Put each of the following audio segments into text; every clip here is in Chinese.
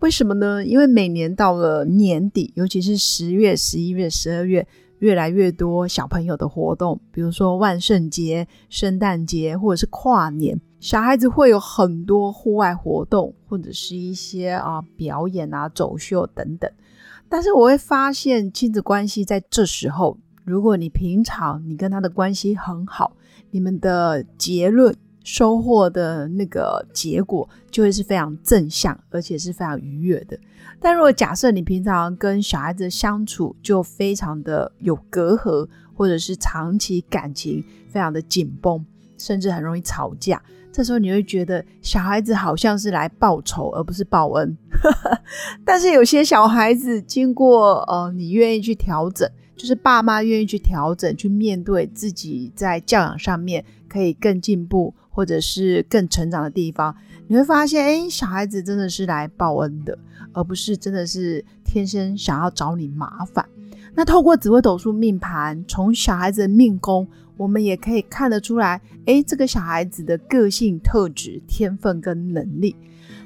为什么呢？因为每年到了年底，尤其是十月、十一月、十二月，越来越多小朋友的活动，比如说万圣节、圣诞节或者是跨年，小孩子会有很多户外活动，或者是一些啊表演啊、走秀等等。但是我会发现，亲子关系在这时候。如果你平常你跟他的关系很好，你们的结论收获的那个结果就会是非常正向，而且是非常愉悦的。但如果假设你平常跟小孩子相处就非常的有隔阂，或者是长期感情非常的紧绷，甚至很容易吵架，这时候你会觉得小孩子好像是来报仇而不是报恩。但是有些小孩子经过呃，你愿意去调整。就是爸妈愿意去调整、去面对自己在教养上面可以更进步，或者是更成长的地方，你会发现，哎，小孩子真的是来报恩的，而不是真的是天生想要找你麻烦。那透过紫微斗数命盘，从小孩子的命宫，我们也可以看得出来，哎，这个小孩子的个性特质、天分跟能力。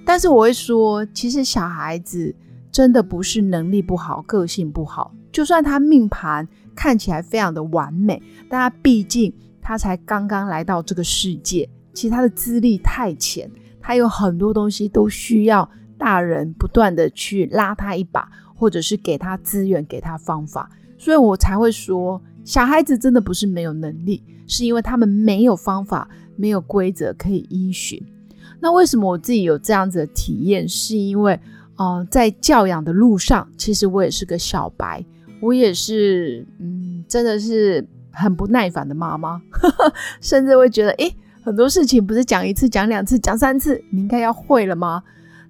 但是我会说，其实小孩子真的不是能力不好、个性不好。就算他命盘看起来非常的完美，但他毕竟他才刚刚来到这个世界，其实他的资历太浅，他有很多东西都需要大人不断的去拉他一把，或者是给他资源、给他方法，所以我才会说，小孩子真的不是没有能力，是因为他们没有方法、没有规则可以依循。那为什么我自己有这样子的体验？是因为，呃，在教养的路上，其实我也是个小白。我也是，嗯，真的是很不耐烦的妈妈，甚至会觉得，诶，很多事情不是讲一次、讲两次、讲三次，你应该要会了吗？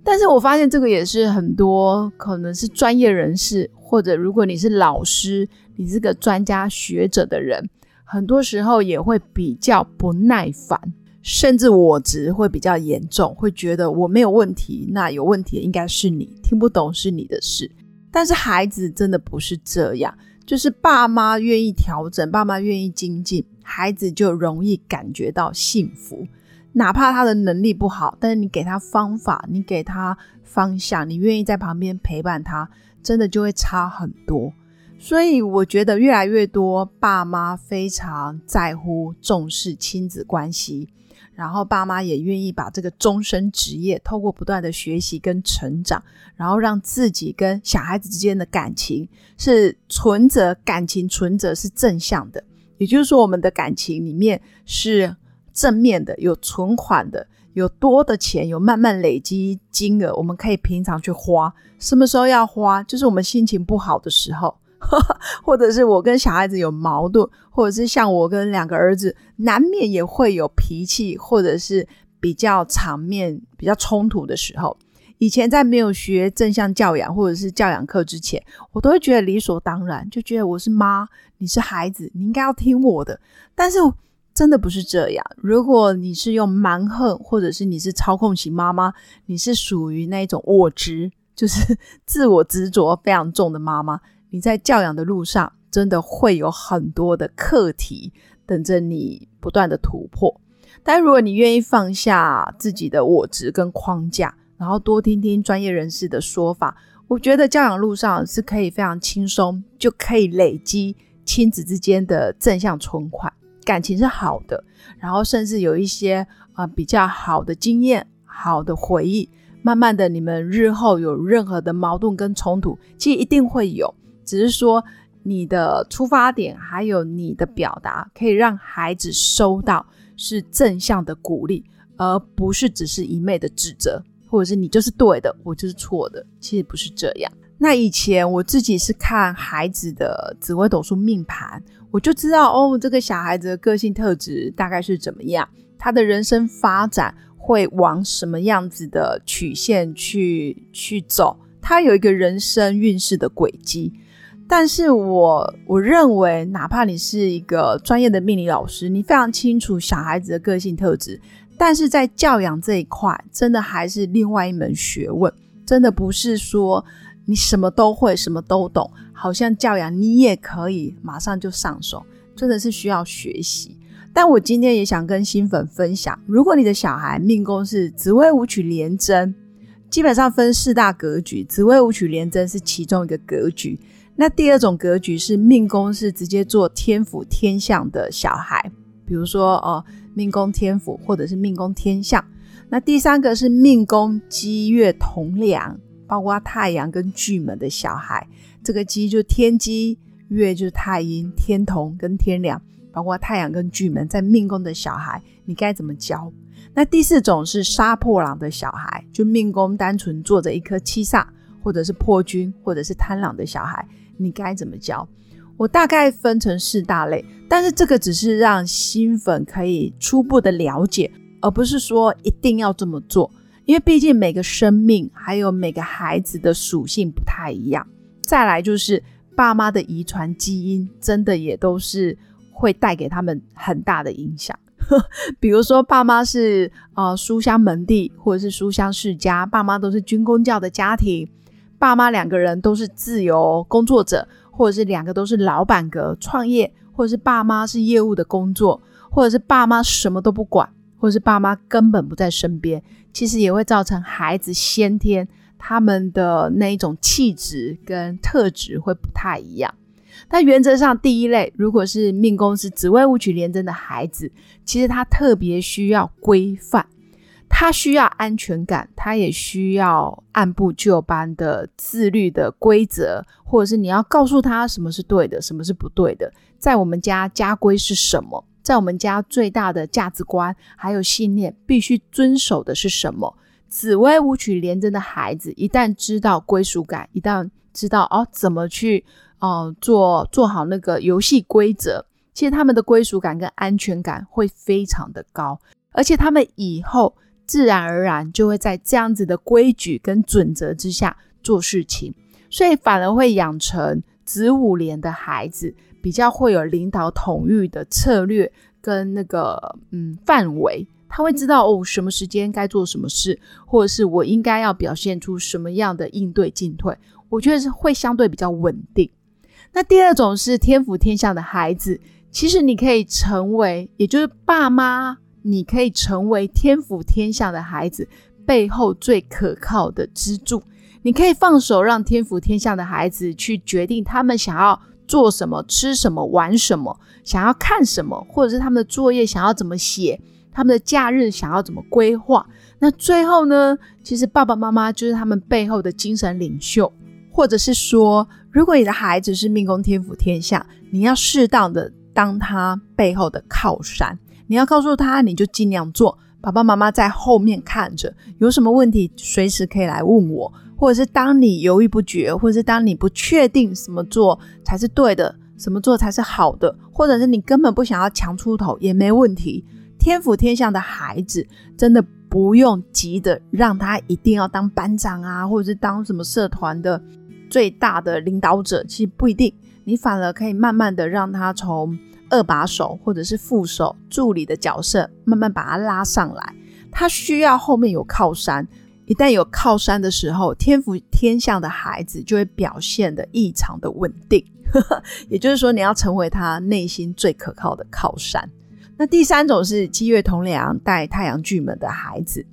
但是我发现这个也是很多可能是专业人士，或者如果你是老师，你是个专家学者的人，很多时候也会比较不耐烦，甚至我执会比较严重，会觉得我没有问题，那有问题应该是你，听不懂是你的事。但是孩子真的不是这样，就是爸妈愿意调整，爸妈愿意精进，孩子就容易感觉到幸福。哪怕他的能力不好，但是你给他方法，你给他方向，你愿意在旁边陪伴他，真的就会差很多。所以我觉得越来越多爸妈非常在乎、重视亲子关系。然后爸妈也愿意把这个终身职业，透过不断的学习跟成长，然后让自己跟小孩子之间的感情是存着感情存着是正向的，也就是说我们的感情里面是正面的，有存款的，有多的钱，有慢慢累积金额，我们可以平常去花。什么时候要花？就是我们心情不好的时候。或者是我跟小孩子有矛盾，或者是像我跟两个儿子，难免也会有脾气，或者是比较场面比较冲突的时候。以前在没有学正向教养或者是教养课之前，我都会觉得理所当然，就觉得我是妈，你是孩子，你应该要听我的。但是真的不是这样。如果你是用蛮横，或者是你是操控型妈妈，你是属于那种我执，就是 自我执着非常重的妈妈。你在教养的路上，真的会有很多的课题等着你不断的突破。但如果你愿意放下自己的我执跟框架，然后多听听专业人士的说法，我觉得教养路上是可以非常轻松，就可以累积亲子之间的正向存款，感情是好的，然后甚至有一些啊比较好的经验、好的回忆。慢慢的，你们日后有任何的矛盾跟冲突，其实一定会有。只是说你的出发点还有你的表达，可以让孩子收到是正向的鼓励，而不是只是一昧的指责，或者是你就是对的，我就是错的。其实不是这样。那以前我自己是看孩子的紫微斗数命盘，我就知道哦，这个小孩子的个性特质大概是怎么样，他的人生发展会往什么样子的曲线去去走，他有一个人生运势的轨迹。但是我我认为，哪怕你是一个专业的命理老师，你非常清楚小孩子的个性特质，但是在教养这一块，真的还是另外一门学问。真的不是说你什么都会，什么都懂，好像教养你也可以马上就上手，真的是需要学习。但我今天也想跟新粉分享，如果你的小孩命宫是紫微舞曲连贞，基本上分四大格局，紫微舞曲连贞是其中一个格局。那第二种格局是命宫是直接做天府天相的小孩，比如说哦命宫天府或者是命宫天相。那第三个是命宫基月同梁，包括太阳跟巨门的小孩，这个基就天机，月就是太阴，天同跟天梁，包括太阳跟巨门在命宫的小孩，你该怎么教？那第四种是杀破狼的小孩，就命宫单纯坐着一颗七煞，或者是破军，或者是贪狼的小孩。你该怎么教？我大概分成四大类，但是这个只是让新粉可以初步的了解，而不是说一定要这么做。因为毕竟每个生命还有每个孩子的属性不太一样。再来就是爸妈的遗传基因，真的也都是会带给他们很大的影响。比如说爸妈是呃书香门第，或者是书香世家，爸妈都是军工教的家庭。爸妈两个人都是自由工作者，或者是两个都是老板格创业，或者是爸妈是业务的工作，或者是爸妈什么都不管，或者是爸妈根本不在身边，其实也会造成孩子先天他们的那一种气质跟特质会不太一样。但原则上，第一类如果是命宫是紫微舞曲连贞的孩子，其实他特别需要规范。他需要安全感，他也需要按部就班的自律的规则，或者是你要告诉他什么是对的，什么是不对的。在我们家家规是什么？在我们家最大的价值观还有信念必须遵守的是什么？紫薇舞曲连贞的孩子一旦知道归属感，一旦知道哦怎么去哦做做好那个游戏规则，其实他们的归属感跟安全感会非常的高，而且他们以后。自然而然就会在这样子的规矩跟准则之下做事情，所以反而会养成子午连的孩子比较会有领导统御的策略跟那个嗯范围，他会知道哦什么时间该做什么事，或者是我应该要表现出什么样的应对进退，我觉得是会相对比较稳定。那第二种是天府天相的孩子，其实你可以成为，也就是爸妈。你可以成为天府天下的孩子背后最可靠的支柱。你可以放手让天府天下的孩子去决定他们想要做什么、吃什么、玩什么，想要看什么，或者是他们的作业想要怎么写，他们的假日想要怎么规划。那最后呢？其实爸爸妈妈就是他们背后的精神领袖，或者是说，如果你的孩子是命宫天府天相，你要适当的当他背后的靠山。你要告诉他，你就尽量做。爸爸妈妈在后面看着，有什么问题随时可以来问我，或者是当你犹豫不决，或者是当你不确定什么做才是对的，什么做才是好的，或者是你根本不想要强出头也没问题。天府天相的孩子真的不用急的让他一定要当班长啊，或者是当什么社团的最大的领导者，其实不一定。你反而可以慢慢的让他从。二把手或者是副手、助理的角色，慢慢把他拉上来。他需要后面有靠山，一旦有靠山的时候，天府天相的孩子就会表现的异常的稳定。也就是说，你要成为他内心最可靠的靠山。那第三种是七月同梁带太阳巨门的孩子，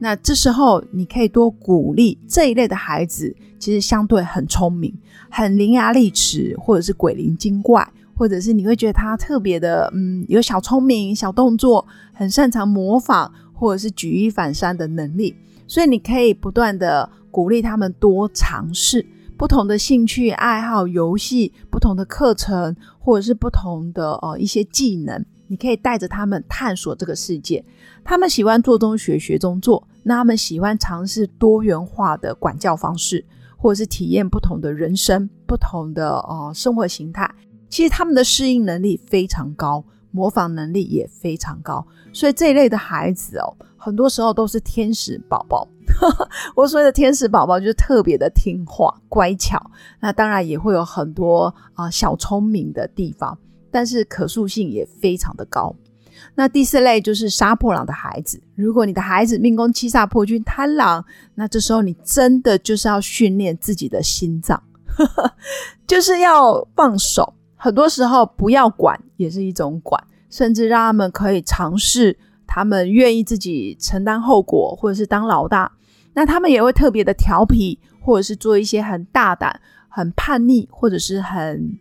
那这时候你可以多鼓励这一类的孩子，其实相对很聪明、很伶牙俐齿，或者是鬼灵精怪。或者是你会觉得他特别的，嗯，有小聪明、小动作，很擅长模仿，或者是举一反三的能力，所以你可以不断的鼓励他们多尝试不同的兴趣爱好、游戏、不同的课程，或者是不同的呃一些技能，你可以带着他们探索这个世界。他们喜欢做中学、学中做，那他们喜欢尝试多元化的管教方式，或者是体验不同的人生、不同的呃生活形态。其实他们的适应能力非常高，模仿能力也非常高，所以这一类的孩子哦，很多时候都是天使宝宝。我所谓的天使宝宝就是特别的听话、乖巧，那当然也会有很多啊小聪明的地方，但是可塑性也非常的高。那第四类就是杀破狼的孩子。如果你的孩子命宫七煞破军贪狼，那这时候你真的就是要训练自己的心脏，就是要放手。很多时候不要管也是一种管，甚至让他们可以尝试，他们愿意自己承担后果，或者是当老大。那他们也会特别的调皮，或者是做一些很大胆、很叛逆，或者是很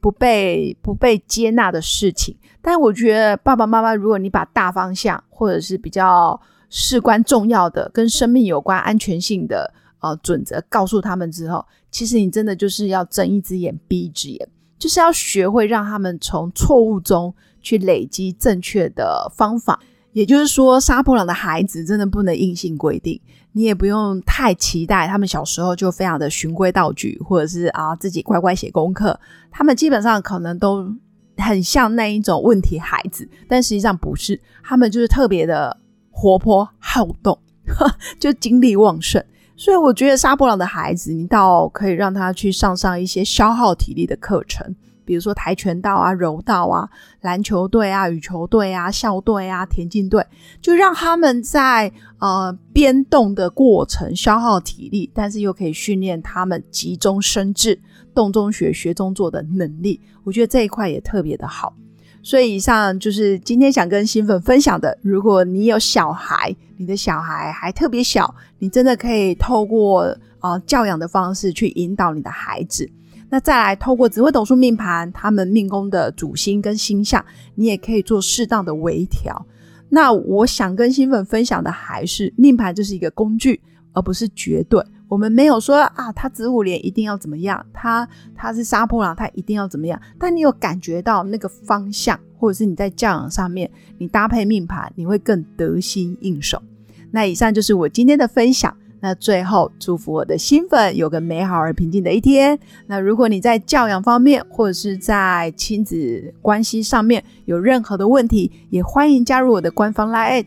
不被不被接纳的事情。但我觉得爸爸妈妈，如果你把大方向，或者是比较事关重要的、跟生命有关、安全性的呃准则告诉他们之后，其实你真的就是要睁一只眼闭一只眼。就是要学会让他们从错误中去累积正确的方法，也就是说，杀破狼的孩子真的不能硬性规定，你也不用太期待他们小时候就非常的循规蹈矩，或者是啊自己乖乖写功课。他们基本上可能都很像那一种问题孩子，但实际上不是，他们就是特别的活泼好动，就精力旺盛。所以我觉得杀破狼的孩子，你倒可以让他去上上一些消耗体力的课程，比如说跆拳道啊、柔道啊、篮球队啊、羽球队啊、校队啊、田径队，就让他们在呃编动的过程消耗体力，但是又可以训练他们急中生智、动中学、学中做的能力。我觉得这一块也特别的好。所以以上就是今天想跟新粉分享的。如果你有小孩，你的小孩还特别小，你真的可以透过啊教养的方式去引导你的孩子。那再来透过紫微斗数命盘，他们命宫的主星跟星象，你也可以做适当的微调。那我想跟新粉分享的还是命盘就是一个工具，而不是绝对。我们没有说啊，他子午连一定要怎么样，他他是杀破狼，他一定要怎么样。但你有感觉到那个方向，或者是你在教养上面，你搭配命盘，你会更得心应手。那以上就是我今天的分享。那最后祝福我的新粉有个美好而平静的一天。那如果你在教养方面，或者是在亲子关系上面有任何的问题，也欢迎加入我的官方 Line。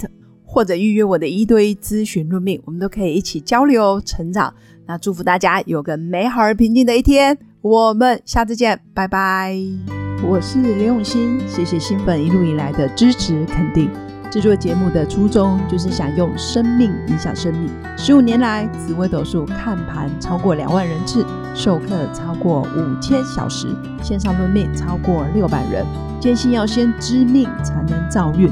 或者预约我的一对一咨询论命，我们都可以一起交流成长。那祝福大家有个美好而平静的一天，我们下次见，拜拜。我是刘永新，谢谢新粉一路以来的支持肯定。制作节目的初衷就是想用生命影响生命。十五年来，紫微斗数看盘超过两万人次，授课超过五千小时，线上论命超过六百人。坚信要先知命才能造运。